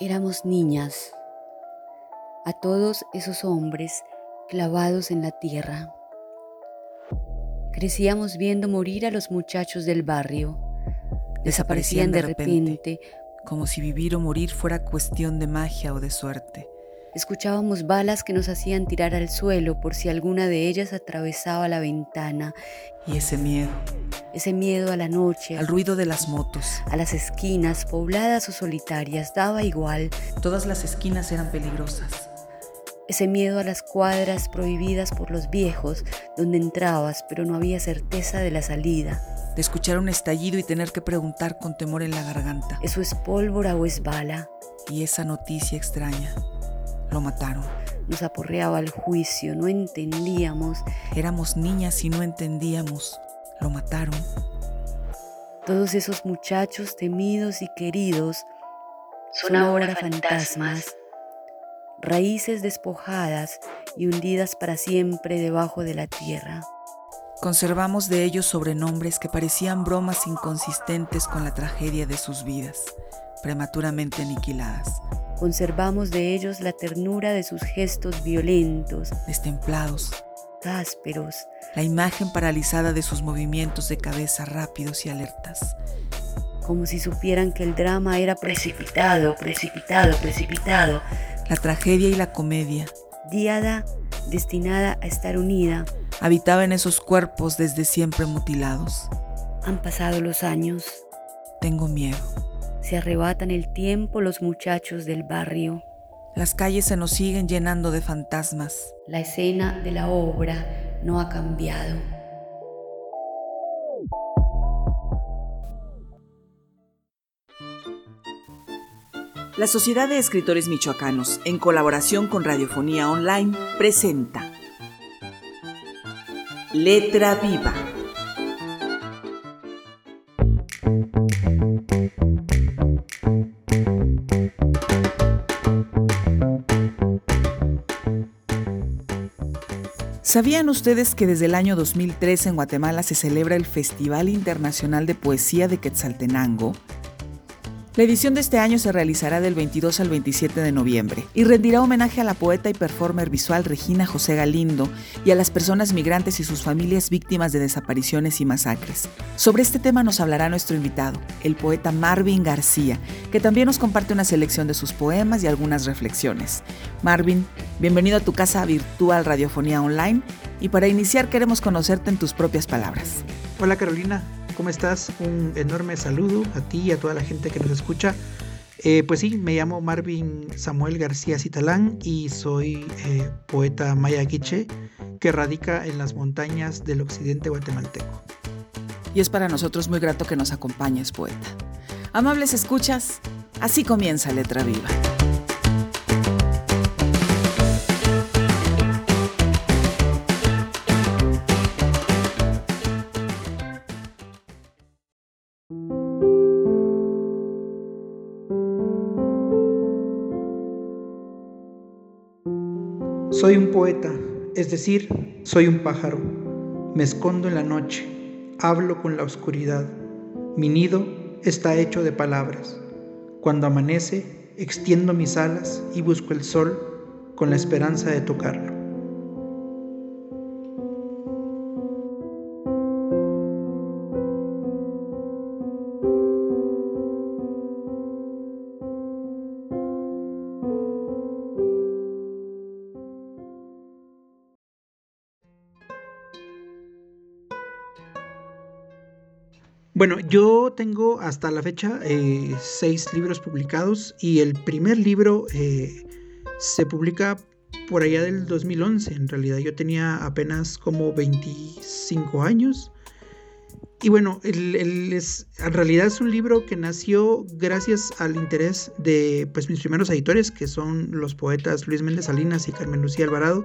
Éramos niñas, a todos esos hombres clavados en la tierra. Crecíamos viendo morir a los muchachos del barrio. Desaparecían de repente, como si vivir o morir fuera cuestión de magia o de suerte. Escuchábamos balas que nos hacían tirar al suelo por si alguna de ellas atravesaba la ventana. Y ese miedo. Ese miedo a la noche. Al ruido de las motos. A las esquinas, pobladas o solitarias, daba igual. Todas las esquinas eran peligrosas. Ese miedo a las cuadras prohibidas por los viejos, donde entrabas pero no había certeza de la salida. De escuchar un estallido y tener que preguntar con temor en la garganta. ¿Eso es pólvora o es bala? Y esa noticia extraña lo mataron. Nos aporreaba el juicio, no entendíamos. Éramos niñas y no entendíamos. Lo mataron. Todos esos muchachos temidos y queridos son ahora fantasmas, raíces despojadas y hundidas para siempre debajo de la tierra. Conservamos de ellos sobrenombres que parecían bromas inconsistentes con la tragedia de sus vidas, prematuramente aniquiladas. Conservamos de ellos la ternura de sus gestos violentos, destemplados, ásperos, la imagen paralizada de sus movimientos de cabeza rápidos y alertas. Como si supieran que el drama era precipitado, precipitado, precipitado. La tragedia y la comedia. Diada, destinada a estar unida. Habitaba en esos cuerpos desde siempre mutilados. Han pasado los años. Tengo miedo. Se arrebatan el tiempo los muchachos del barrio. Las calles se nos siguen llenando de fantasmas. La escena de la obra no ha cambiado. La Sociedad de Escritores Michoacanos, en colaboración con Radiofonía Online, presenta Letra Viva ¿Sabían ustedes que desde el año 2003 en Guatemala se celebra el Festival Internacional de Poesía de Quetzaltenango? La edición de este año se realizará del 22 al 27 de noviembre y rendirá homenaje a la poeta y performer visual Regina José Galindo y a las personas migrantes y sus familias víctimas de desapariciones y masacres. Sobre este tema nos hablará nuestro invitado, el poeta Marvin García, que también nos comparte una selección de sus poemas y algunas reflexiones. Marvin, bienvenido a tu casa virtual Radiofonía Online y para iniciar queremos conocerte en tus propias palabras. Hola Carolina, ¿Cómo estás? Un enorme saludo a ti y a toda la gente que nos escucha. Eh, pues sí, me llamo Marvin Samuel García Citalán y soy eh, poeta maya quiche que radica en las montañas del occidente guatemalteco. Y es para nosotros muy grato que nos acompañes, poeta. Amables escuchas, así comienza Letra Viva. Soy un poeta, es decir, soy un pájaro. Me escondo en la noche, hablo con la oscuridad. Mi nido está hecho de palabras. Cuando amanece, extiendo mis alas y busco el sol con la esperanza de tocarlo. Bueno, yo tengo hasta la fecha eh, seis libros publicados y el primer libro eh, se publica por allá del 2011. En realidad yo tenía apenas como 25 años. Y bueno, es, en realidad es un libro que nació gracias al interés de pues, mis primeros editores, que son los poetas Luis Méndez Salinas y Carmen Lucía Alvarado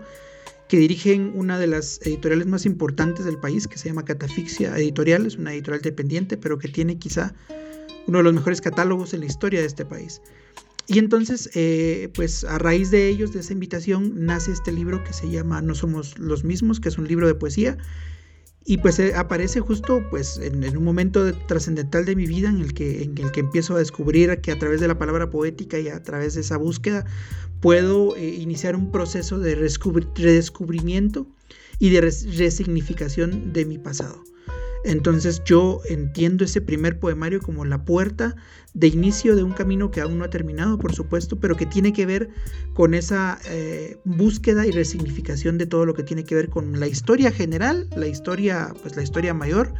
que dirigen una de las editoriales más importantes del país, que se llama Catafixia Editorial, es una editorial dependiente, pero que tiene quizá uno de los mejores catálogos en la historia de este país. Y entonces, eh, pues a raíz de ellos, de esa invitación, nace este libro que se llama No somos los mismos, que es un libro de poesía. Y pues eh, aparece justo pues en, un momento trascendental de mi vida en el, que, en el que empiezo a descubrir que a través de la palabra poética y a través de esa búsqueda puedo eh, iniciar un proceso de redescubrimiento y de resignificación de mi pasado. Entonces yo entiendo ese primer poemario como la puerta de inicio de un camino que aún no ha terminado, por supuesto, pero que tiene que ver con esa eh, búsqueda y resignificación de todo lo que tiene que ver con la historia general, la historia, pues la historia mayor,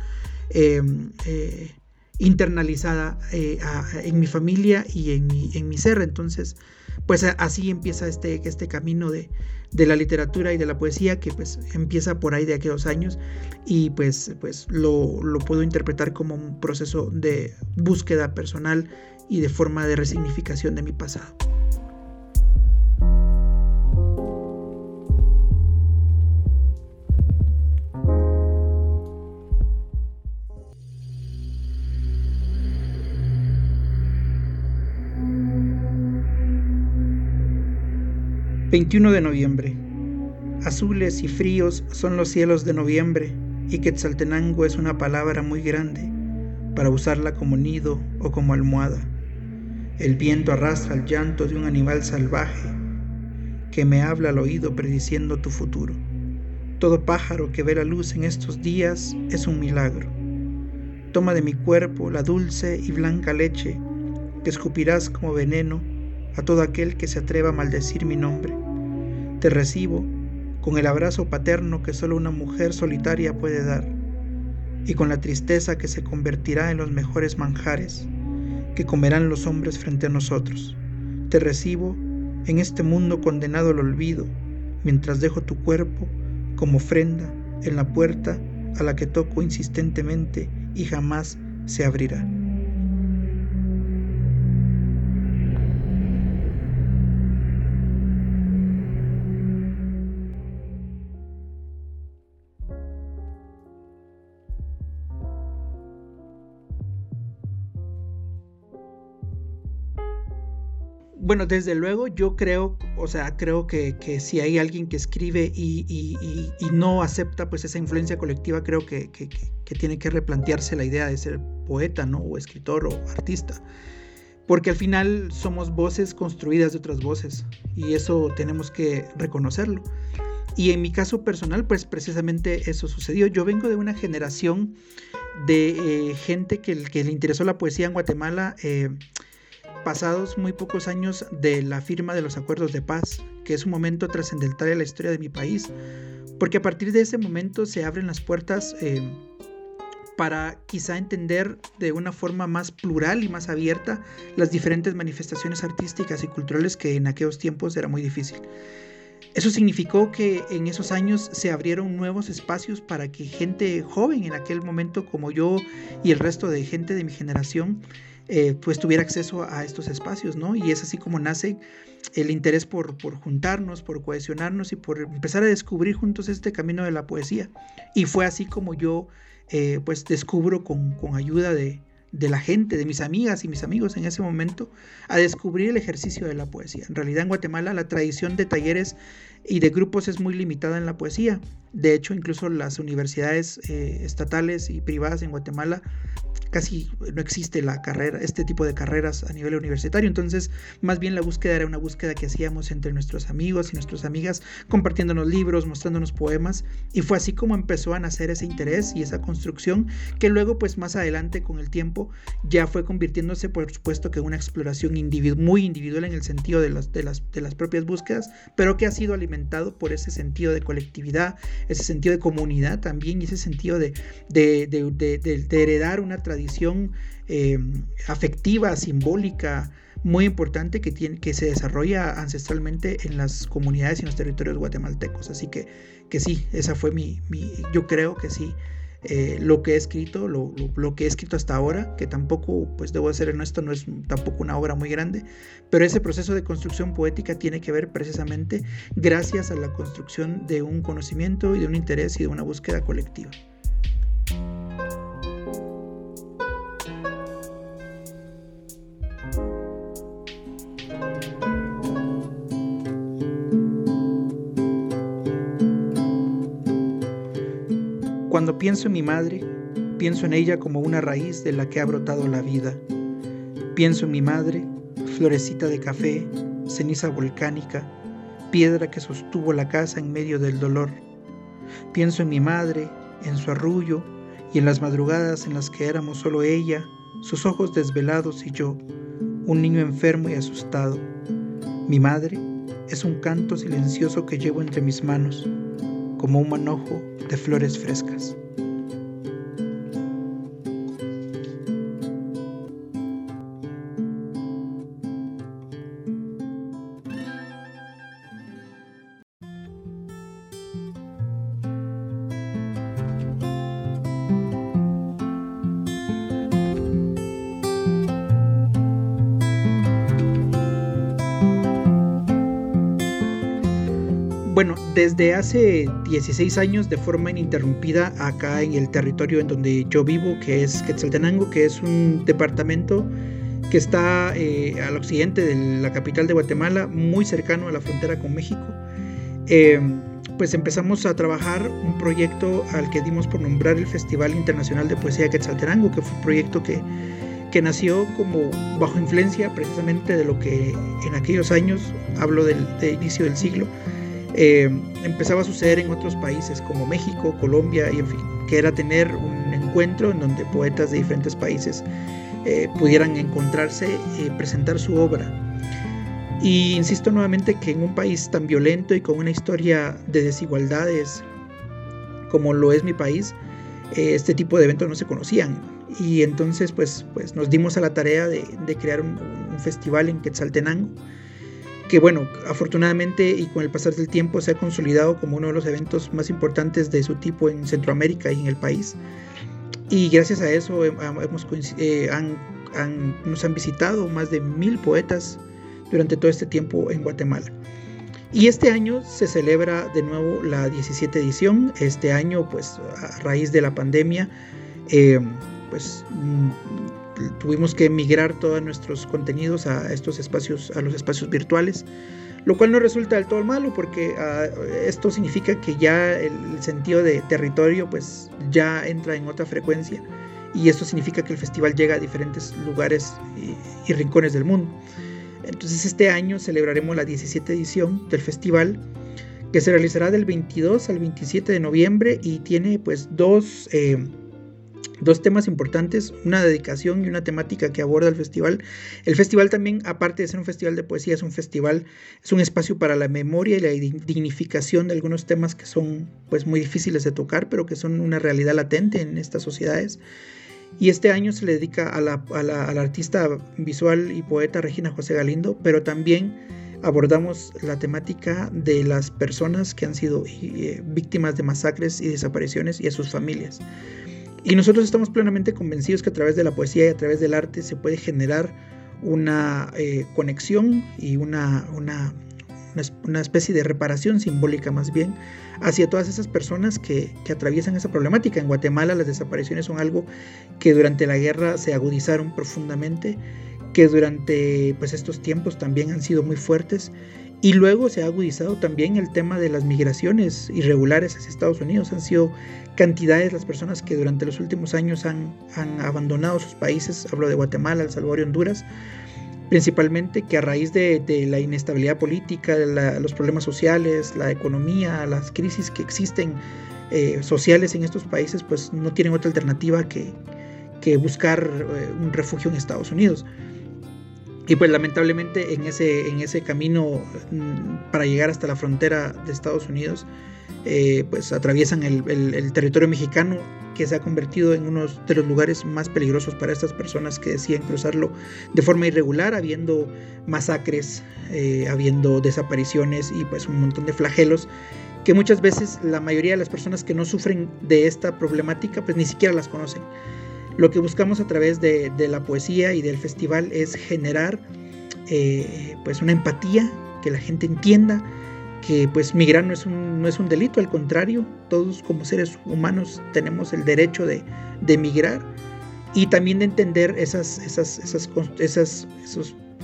em, eh, internalizada eh, en mi familia y en mi, en mi ser. Entonces, pues así empieza este, este camino de, de la literatura y de la poesía que pues empieza por ahí de aquellos años y pues, pues lo, lo puedo interpretar como un proceso de búsqueda personal y de forma de resignificación de mi pasado. 21 de noviembre. Azules y fríos son los cielos de noviembre y Quetzaltenango es una palabra muy grande para usarla como nido o como almohada. El viento arrastra el llanto de un animal salvaje que me habla al oído prediciendo tu futuro. Todo pájaro que ve la luz en estos días es un milagro. Toma de mi cuerpo la dulce y blanca leche que escupirás como veneno a todo aquel que se atreva a maldecir mi nombre. Te recibo con el abrazo paterno que solo una mujer solitaria puede dar y con la tristeza que se convertirá en los mejores manjares que comerán los hombres frente a nosotros. Te recibo en este mundo condenado al olvido mientras dejo tu cuerpo como ofrenda en la puerta a la que toco insistentemente y jamás se abrirá. Bueno, desde luego yo creo, o sea, creo que, si hay alguien que escribe y, no acepta pues esa influencia colectiva, creo que, tiene que replantearse la idea de ser poeta, ¿no? O escritor o artista. Porque al final somos voces construidas de otras voces y eso tenemos que reconocerlo. Y en mi caso personal, pues precisamente eso sucedió. Yo vengo de una generación de eh, gente que, que, le interesó la poesía en Guatemala. Eh, pasados muy pocos años de la firma de los acuerdos de paz, que es un momento trascendental en la historia de mi país, porque a partir de ese momento se abren las puertas eh, para quizá entender de una forma más plural y más abierta las diferentes manifestaciones artísticas y culturales que en aquellos tiempos era muy difícil. Eso significó que en esos años se abrieron nuevos espacios para que gente joven en aquel momento como yo y el resto de gente de mi generación eh, pues tuviera acceso a estos espacios, ¿no? Y es así como nace el interés por, por juntarnos, por cohesionarnos y por empezar a descubrir juntos este camino de la poesía. Y fue así como yo eh, pues descubro con, con ayuda de, de la gente, de mis amigas y mis amigos en ese momento, a descubrir el ejercicio de la poesía. En realidad en Guatemala la tradición de talleres y de grupos es muy limitada en la poesía. De hecho, incluso las universidades eh, estatales y privadas en Guatemala casi no existe la carrera, este tipo de carreras a nivel universitario. Entonces, más bien la búsqueda era una búsqueda que hacíamos entre nuestros amigos y nuestras amigas, compartiéndonos libros, mostrándonos poemas. Y fue así como empezó a nacer ese interés y esa construcción que luego, pues más adelante con el tiempo, ya fue convirtiéndose, por supuesto, que una exploración muy individual en el sentido de las, de, las, de las propias búsquedas, pero que ha sido alimentado por ese sentido de colectividad, ese sentido de comunidad también y ese sentido de, de, heredar una tradición eh, afectiva, simbólica, muy importante que, tiene, que se desarrolla ancestralmente en las comunidades y en los territorios guatemaltecos. Así que, que sí, esa fue mi, mi yo creo que sí, eh, lo que he escrito, lo, que he escrito hasta ahora, que tampoco, pues debo ser honesto, no es tampoco una obra muy grande, pero ese proceso de construcción poética tiene que ver precisamente gracias a la construcción de un conocimiento y de un interés y de una búsqueda colectiva. Pienso en mi madre, pienso en ella como una raíz de la que ha brotado la vida. Pienso en mi madre, florecita de café, ceniza volcánica, piedra que sostuvo la casa en medio del dolor. Pienso en mi madre, en su arrullo y en las madrugadas en las que éramos solo ella, sus ojos desvelados y yo, un niño enfermo y asustado. Mi madre es un canto silencioso que llevo entre mis manos, como un manojo de flores frescas. Desde hace 16 años de forma ininterrumpida acá en el territorio en donde yo vivo, que es Quetzaltenango, que es un departamento que está eh, al occidente de la capital de Guatemala, muy cercano a la frontera con México. Em, pues empezamos a trabajar un proyecto al que dimos por nombrar el Festival Internacional de Poesía Quetzaltenango, que fue un proyecto que, que nació como bajo influencia precisamente de lo que en aquellos años, hablo del inicio del siglo, eh, empezaba a suceder en otros países como México, Colombia y en fin, que era tener un encuentro en donde poetas de diferentes países eh, pudieran encontrarse y presentar su obra. Y insisto nuevamente que en un país tan violento y con una historia de desigualdades como lo es mi país, eh, este tipo de eventos no se conocían. Y entonces pues, pues nos dimos a la tarea de, crear un, un festival en Quetzaltenango que bueno, afortunadamente y con el pasar del tiempo se ha consolidado como uno de los eventos más importantes de su tipo en Centroamérica y en el país. Y gracias a eso hemos, eh, nos han visitado más de mil poetas durante todo este tiempo en Guatemala. Y este año se celebra de nuevo la 17 edición. Este año, pues a raíz de la pandemia, eh, pues mm, tuvimos que migrar todos nuestros contenidos a estos espacios, a los espacios virtuales, lo cual no resulta del todo malo porque ah, esto significa que ya el sentido de territorio pues ya entra en otra frecuencia y esto significa que el festival llega a diferentes lugares y, rincones del mundo. Entonces este año celebraremos la 17 edición del festival que se realizará del 22 al 27 de noviembre y tiene pues dos eh, dos temas importantes, una dedicación y una temática que aborda el festival. El festival también, aparte de ser un festival de poesía, es un festival, es un espacio para la memoria y la dignificación de algunos temas que son pues muy difíciles de tocar, pero que son una realidad latente en estas sociedades. Y este año se le dedica a la, artista visual y poeta Regina José Galindo, pero también abordamos la temática de las personas que han sido eh, víctimas de masacres y desapariciones y a sus familias. Y nosotros estamos plenamente convencidos que a través de la poesía y a través del arte se puede generar una eh, conexión y una, una, una, especie de reparación simbólica más bien hacia todas esas personas que, que, atraviesan esa problemática. En Guatemala las desapariciones son algo que durante la guerra se agudizaron profundamente, que durante pues, estos tiempos también han sido muy fuertes y luego se ha agudizado también el tema de las migraciones irregulares hacia Estados Unidos. Han sido cantidades las personas que durante los últimos años han, abandonado sus países. Hablo de Guatemala, El Salvador y Honduras. Principalmente que a raíz de, la inestabilidad política, de los problemas sociales, la economía, las crisis que existen eh, sociales en estos países, pues no tienen otra alternativa que, que buscar eh, un refugio en Estados Unidos. Y pues lamentablemente en ese, en ese camino mm, para llegar hasta la frontera de Estados Unidos, eh, pues atraviesan el, territorio mexicano que se ha convertido en uno de los lugares más peligrosos para estas personas que deciden cruzarlo de forma irregular, habiendo masacres, eh, habiendo desapariciones y pues un montón de flagelos que muchas veces la mayoría de las personas que no sufren de esta problemática pues ni siquiera las conocen. Lo que buscamos a través de, la poesía y del festival es generar eh, pues una empatía, que la gente entienda que pues migrar no es un, delito, al contrario, todos como seres humanos tenemos el derecho de, de migrar y también de entender esos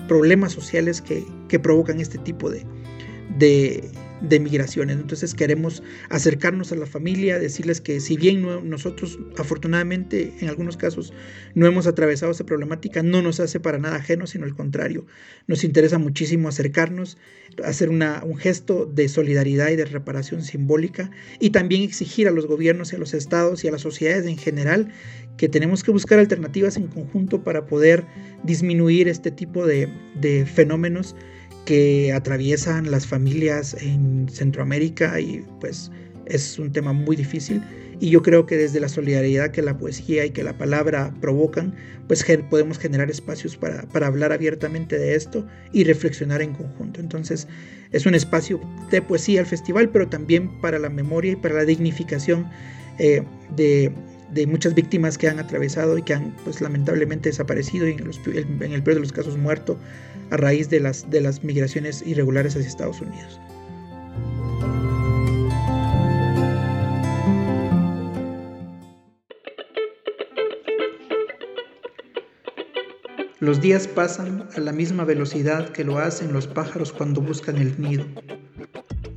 problemas sociales que, provocan este tipo de, de migraciones. Entonces queremos acercarnos a la familia, decirles que si bien nosotros afortunadamente en algunos casos no hemos atravesado esa problemática, no nos hace para nada ajeno, sino al contrario, nos interesa muchísimo acercarnos, hacer una, un gesto de solidaridad y de reparación simbólica y también exigir a los gobiernos y a los estados y a las sociedades en general que tenemos que buscar alternativas en conjunto para poder disminuir este tipo de, de fenómenos que atraviesan las familias en Centroamérica y pues es un tema muy difícil y yo creo que desde la solidaridad que la poesía y que la palabra provocan, pues podemos generar espacios para, para, hablar abiertamente de esto y reflexionar en conjunto. Entonces es un espacio de poesía el festival, pero también para la memoria y para la dignificación eh, de, de, muchas víctimas que han atravesado y que han pues lamentablemente desaparecido y en, en el peor de los casos muerto a raíz de las, de las migraciones irregulares hacia Estados Unidos. Los días pasan a la misma velocidad que lo hacen los pájaros cuando buscan el nido.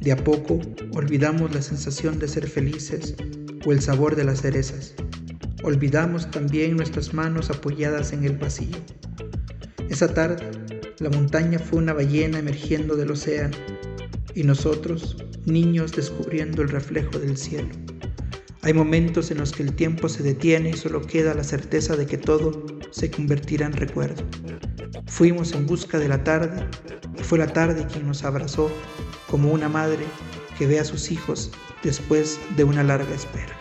De a poco olvidamos la sensación de ser felices o el sabor de las cerezas. Olvidamos también nuestras manos apoyadas en el vacío. Esa tarde la montaña fue una ballena emergiendo del océano y nosotros, niños, descubriendo el reflejo del cielo. Hay momentos en los que el tiempo se detiene y solo queda la certeza de que todo se convertirá en recuerdo. Fuimos en busca de la tarde y fue la tarde quien nos abrazó como una madre que ve a sus hijos después de una larga espera.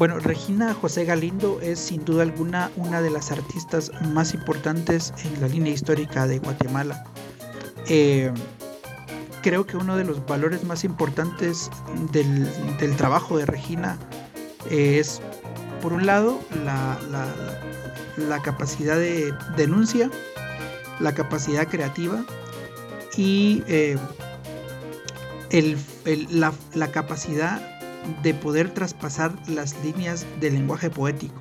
Bueno, Regina José Galindo es sin duda alguna una de las artistas más importantes en la línea histórica de Guatemala. Eh, creo que uno de los valores más importantes del, trabajo de Regina es, por un lado, la, capacidad de denuncia, la capacidad creativa y eh, la, la capacidad de poder traspasar las líneas del lenguaje poético.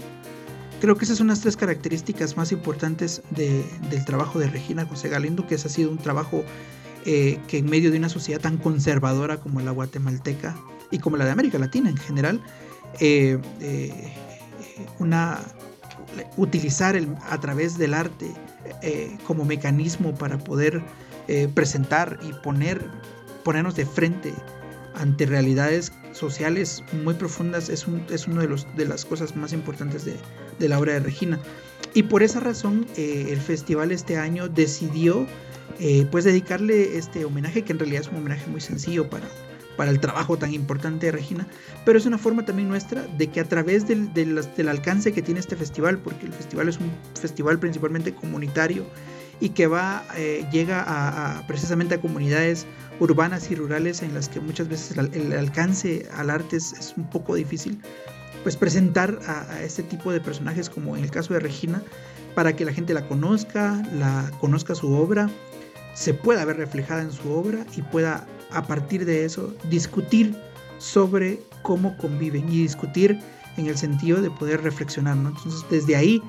Creo que esas son las tres características más importantes del trabajo de Regina José Galindo, que ese ha sido un trabajo eh, que en medio de una sociedad tan conservadora como la guatemalteca y como la de América Latina en general, eh, eh, utilizar el, a través del arte como mecanismo para poder presentar y poner, ponernos de frente ante realidades sociales muy profundas es, un, es una de, de las cosas más importantes de, de, la obra de Regina. Y por esa razón eh, el festival este año decidió eh, pues dedicarle este homenaje, que en realidad es un homenaje muy sencillo para, para el trabajo tan importante de Regina, pero es una forma también nuestra de que a través del, del alcance que tiene este festival, porque el festival es un festival principalmente comunitario, y que va, eh, llega a, precisamente a comunidades urbanas y rurales en las que muchas veces el, alcance al arte es, un poco difícil, pues presentar a, este tipo de personajes como en el caso de Regina, para que la gente la conozca, la conozca su obra, se pueda ver reflejada en su obra y pueda a partir de eso discutir sobre cómo conviven y discutir en el sentido de poder reflexionar. Entonces desde ahí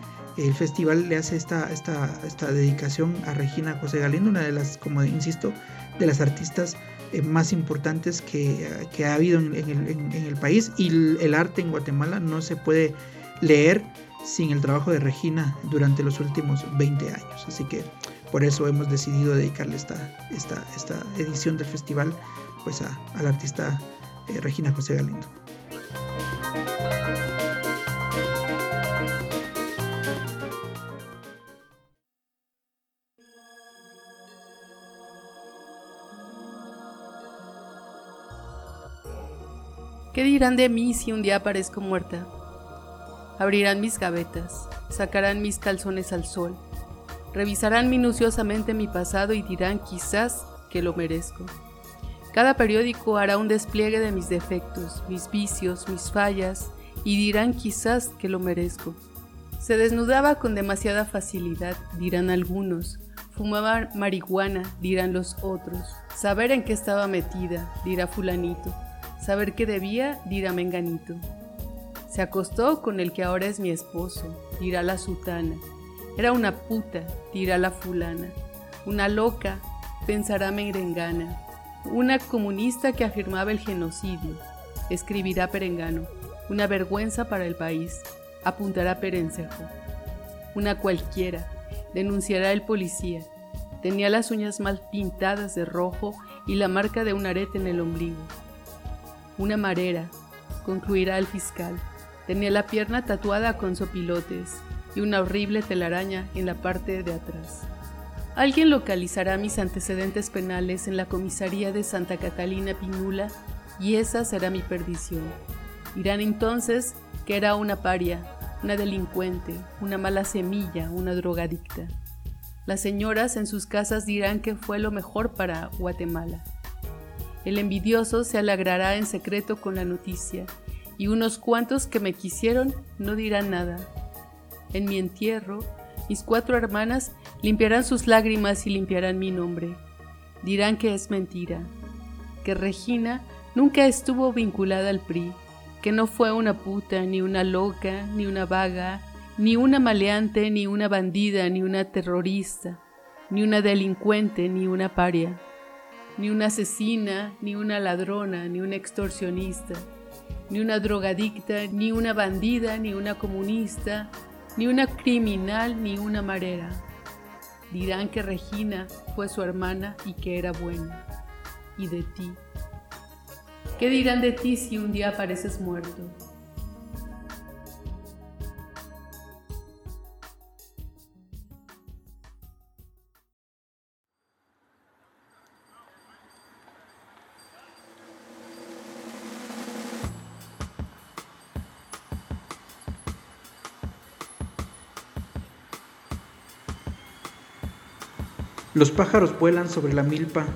el festival le hace esta, esta, esta dedicación a Regina José Galindo, una de las, como insisto, de las artistas eh, más importantes que, ha habido en, el, país y el, arte en Guatemala no se puede leer sin el trabajo de Regina durante los últimos 20 años. Así que por eso hemos decidido dedicarle esta, esta, esta edición del festival pues a, la artista eh, Regina José Galindo. ¿Qué dirán de mí si un día aparezco muerta? Abrirán mis gavetas, sacarán mis calzones al sol, revisarán minuciosamente mi pasado y dirán quizás que lo merezco. Cada periódico hará un despliegue de mis defectos, mis vicios, mis fallas, y dirán quizás que lo merezco. Se desnudaba con demasiada facilidad, dirán algunos. Fumaba marihuana, dirán los otros. Saber en qué estaba metida, dirá fulanito saber qué debía, dirá Menganito. Se acostó con el que ahora es mi esposo, dirá la sutana. Era una puta, dirá la fulana. Una loca, pensará Merengana. Una comunista que afirmaba el genocidio, escribirá Perengano. Una vergüenza para el país, apuntará Perencejo. Una cualquiera, denunciará el policía. Tenía las uñas mal pintadas de rojo y la marca de un arete en el ombligo. Una marera, concluirá el fiscal. Tenía la pierna tatuada con sopilotes y una horrible telaraña en la parte de atrás. Alguien localizará mis antecedentes penales en la comisaría de Santa Catalina Pinula y esa será mi perdición. Dirán entonces que era una paria, una delincuente, una mala semilla, una drogadicta. Las señoras en sus casas dirán que fue lo mejor para Guatemala. El envidioso se alegrará en secreto con la noticia, y unos cuantos que me quisieron no dirán nada. En mi entierro, mis cuatro hermanas limpiarán sus lágrimas y limpiarán mi nombre. Dirán que es mentira, que Regina nunca estuvo vinculada al PRI, que no fue una puta, ni una loca, ni una vaga, ni una maleante, ni una bandida, ni una terrorista, ni una delincuente, ni una paria, ni una asesina, ni una ladrona, ni una extorsionista, ni una drogadicta, ni una bandida, ni una comunista, ni una criminal, ni una marera. Dirán que Regina fue su hermana y que era buena. Y de ti. ¿Qué dirán de ti si un día apareces muerto? Los pájaros vuelan sobre la milpa,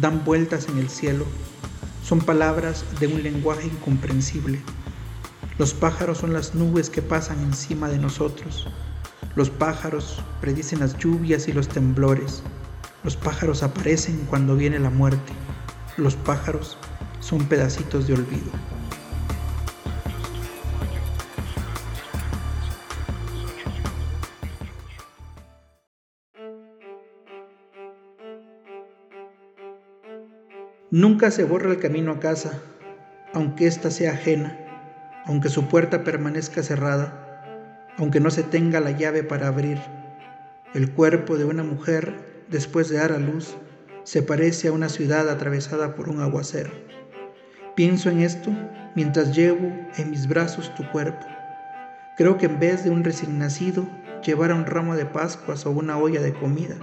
dan vueltas en el cielo. Son palabras de un lenguaje incomprensible. Los pájaros son las nubes que pasan encima de nosotros. Los pájaros predicen las lluvias y los temblores. Los pájaros aparecen cuando viene la muerte. Los pájaros son pedacitos de olvido. Nunca se borra el camino a casa, aunque ésta sea ajena, aunque su puerta permanezca cerrada, aunque no se tenga la llave para abrir. El cuerpo de una mujer, después de dar a luz, se parece a una ciudad atravesada por un aguacero. Pienso en esto mientras llevo en mis brazos tu cuerpo. Creo que en vez de un recién nacido, llevara un ramo de pascuas o una olla de comida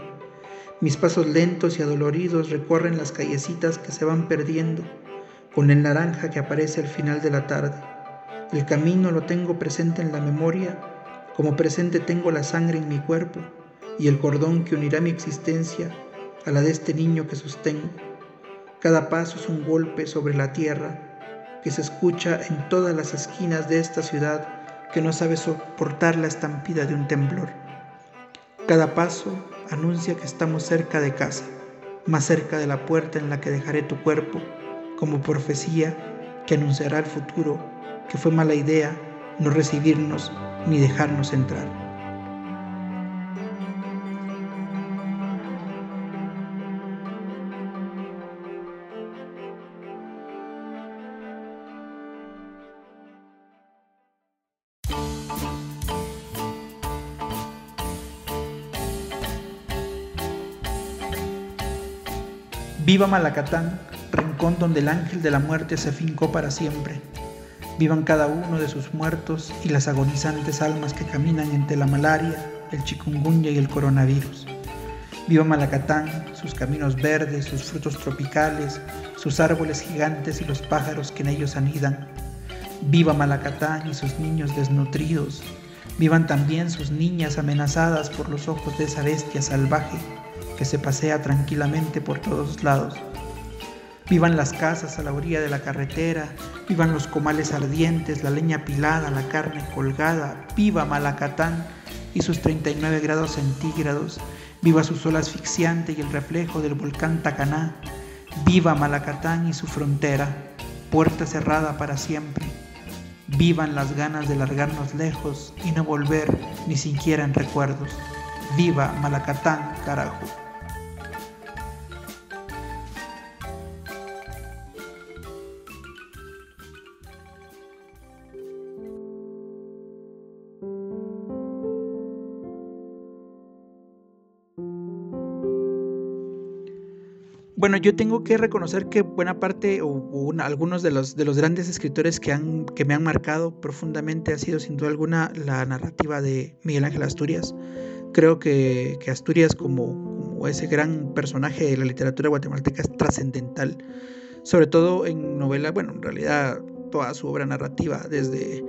mis pasos lentos y adoloridos recorren las callecitas que se van perdiendo con el naranja que aparece al final de la tarde. El camino lo tengo presente en la memoria, como presente tengo la sangre en mi cuerpo y el cordón que unirá mi existencia a la de este niño que sostengo. Cada paso es un golpe sobre la tierra que se escucha en todas las esquinas de esta ciudad que no sabe soportar la estampida de un temblor. Cada paso anuncia que estamos cerca de casa, más cerca de la puerta en la que dejaré tu cuerpo, como profecía que anunciará el futuro, que fue mala idea no recibirnos ni dejarnos entrar. Viva Malacatán, rincón donde el ángel de la muerte se fincó para siempre. Vivan cada uno de sus muertos y las agonizantes almas que caminan entre la malaria, el chikungunya y el coronavirus. Viva Malacatán, sus caminos verdes, sus frutos tropicales, sus árboles gigantes y los pájaros que en ellos anidan. Viva Malacatán y sus niños desnutridos. Vivan también sus niñas amenazadas por los ojos de esa bestia salvaje que se pasea tranquilamente por todos lados. Vivan las casas a la orilla de la carretera, vivan los comales ardientes, la leña pilada, la carne colgada, viva Malacatán y sus 39 grados centígrados, viva su sol asfixiante y el reflejo del volcán Tacaná, viva Malacatán y su frontera, puerta cerrada para siempre. Vivan las ganas de largarnos lejos y no volver ni siquiera en recuerdos. Viva Malacatán, carajo. Bueno, yo tengo que reconocer que buena parte o, algunos de los, de los grandes escritores que, han, que me han marcado profundamente ha sido sin duda alguna la narrativa de Miguel Ángel Asturias. Creo que, Asturias como, ese gran personaje de la literatura guatemalteca es trascendental, sobre todo en novela, bueno, en realidad toda su obra narrativa, desde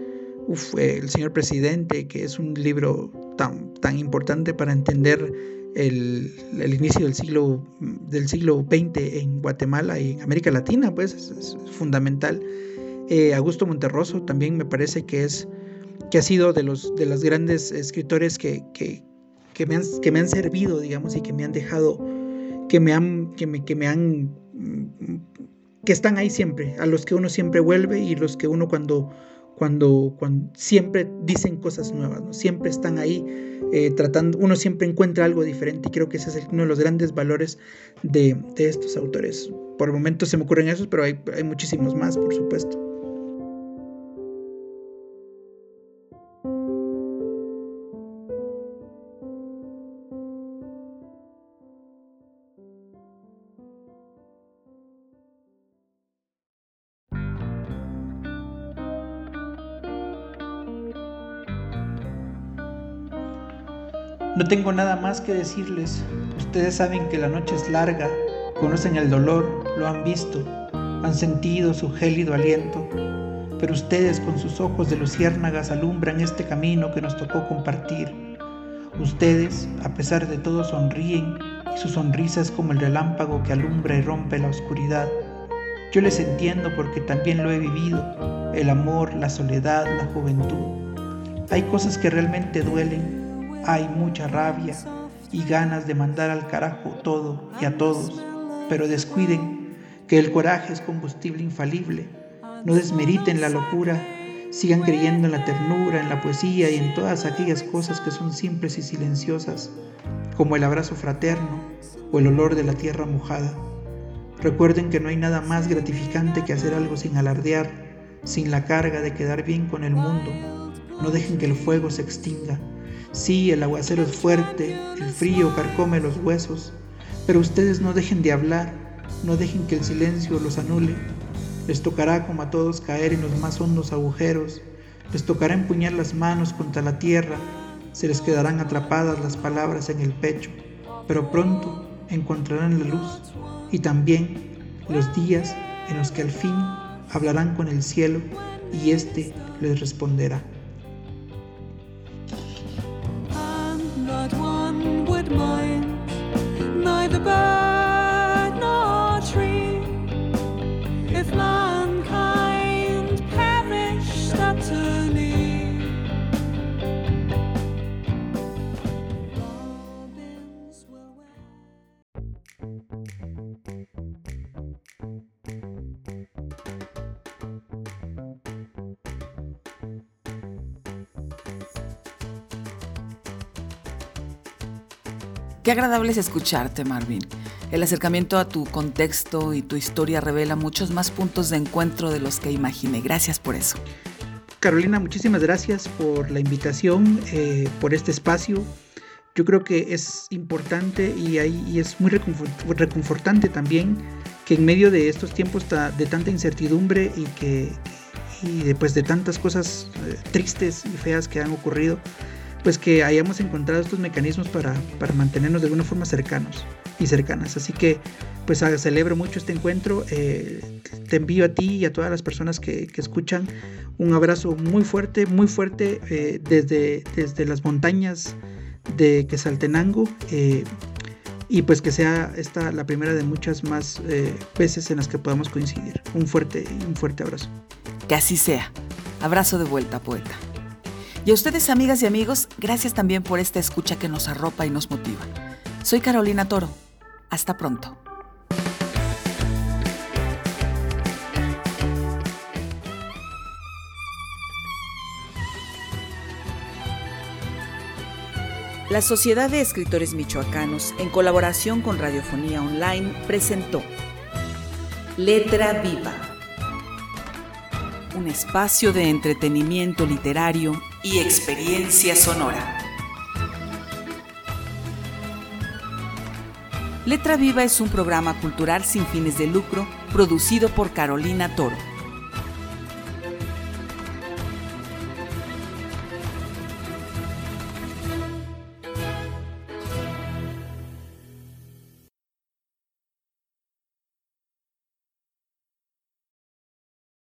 El señor presidente, que es un libro tan, tan importante para entender el, inicio del siglo, del siglo XX en Guatemala y en América Latina, pues es, fundamental. Eh, Augusto Monterroso también me parece que es que ha sido de los de los grandes escritores que, que, que, me han, que me han servido, digamos, y que me han dejado, que me han, que me, que me han, que están ahí siempre, a los que uno siempre vuelve y los que uno cuando cuando, cuando siempre dicen cosas nuevas, ¿no? siempre están ahí eh, tratando, uno siempre encuentra algo diferente y creo que ese es uno de los grandes valores de, de, estos autores. Por el momento se me ocurren esos, pero hay, hay muchísimos más, por supuesto. No tengo nada más que decirles. Ustedes saben que la noche es larga, conocen el dolor, lo han visto, han sentido su gélido aliento. Pero ustedes con sus ojos de luciérnagas alumbran este camino que nos tocó compartir. Ustedes, a pesar de todo, sonríen y su sonrisa es como el relámpago que alumbra y rompe la oscuridad. Yo les entiendo porque también lo he vivido, el amor, la soledad, la juventud. Hay cosas que realmente duelen hay mucha rabia y ganas de mandar al carajo todo y a todos, pero descuiden que el coraje es combustible infalible. No desmeriten la locura, sigan creyendo en la ternura, en la poesía y en todas aquellas cosas que son simples y silenciosas, como el abrazo fraterno o el olor de la tierra mojada. Recuerden que no hay nada más gratificante que hacer algo sin alardear, sin la carga de quedar bien con el mundo. No dejen que el fuego se extinga Sí, el aguacero es fuerte, el frío carcome los huesos, pero ustedes no dejen de hablar, no dejen que el silencio los anule. Les tocará como a todos caer en los más hondos agujeros, les tocará empuñar las manos contra la tierra, se les quedarán atrapadas las palabras en el pecho, pero pronto encontrarán la luz y también los días en los que al fin hablarán con el cielo y éste les responderá. goodbye. Qué agradable es escucharte, Marvin. El acercamiento a tu contexto y tu historia revela muchos más puntos de encuentro de los que imaginé. Gracias por eso. Carolina, muchísimas gracias por la invitación, eh, por este espacio. Yo creo que es importante y, y es muy reconfortante también que en medio de estos tiempos de tanta incertidumbre y que después de tantas cosas eh, tristes y feas que han ocurrido, pues que hayamos encontrado estos mecanismos para, mantenernos de alguna forma cercanos y cercanas. Así que pues celebro mucho este encuentro. Eh, te envío a ti y a todas las personas que, escuchan un abrazo muy fuerte, muy fuerte eh, desde, desde las montañas de Quesaltenango. Eh, y pues que sea esta la primera de muchas más veces en las que podamos coincidir. Un fuerte, un fuerte abrazo. Que así sea. Abrazo de vuelta, poeta. Y a ustedes, amigas y amigos, gracias también por esta escucha que nos arropa y nos motiva. Soy Carolina Toro. Hasta pronto. La Sociedad de Escritores Michoacanos, en colaboración con Radiofonía Online, presentó Letra Viva, un espacio de entretenimiento literario y experiencia sonora. Letra Viva es un programa cultural sin fines de lucro producido por Carolina Toro.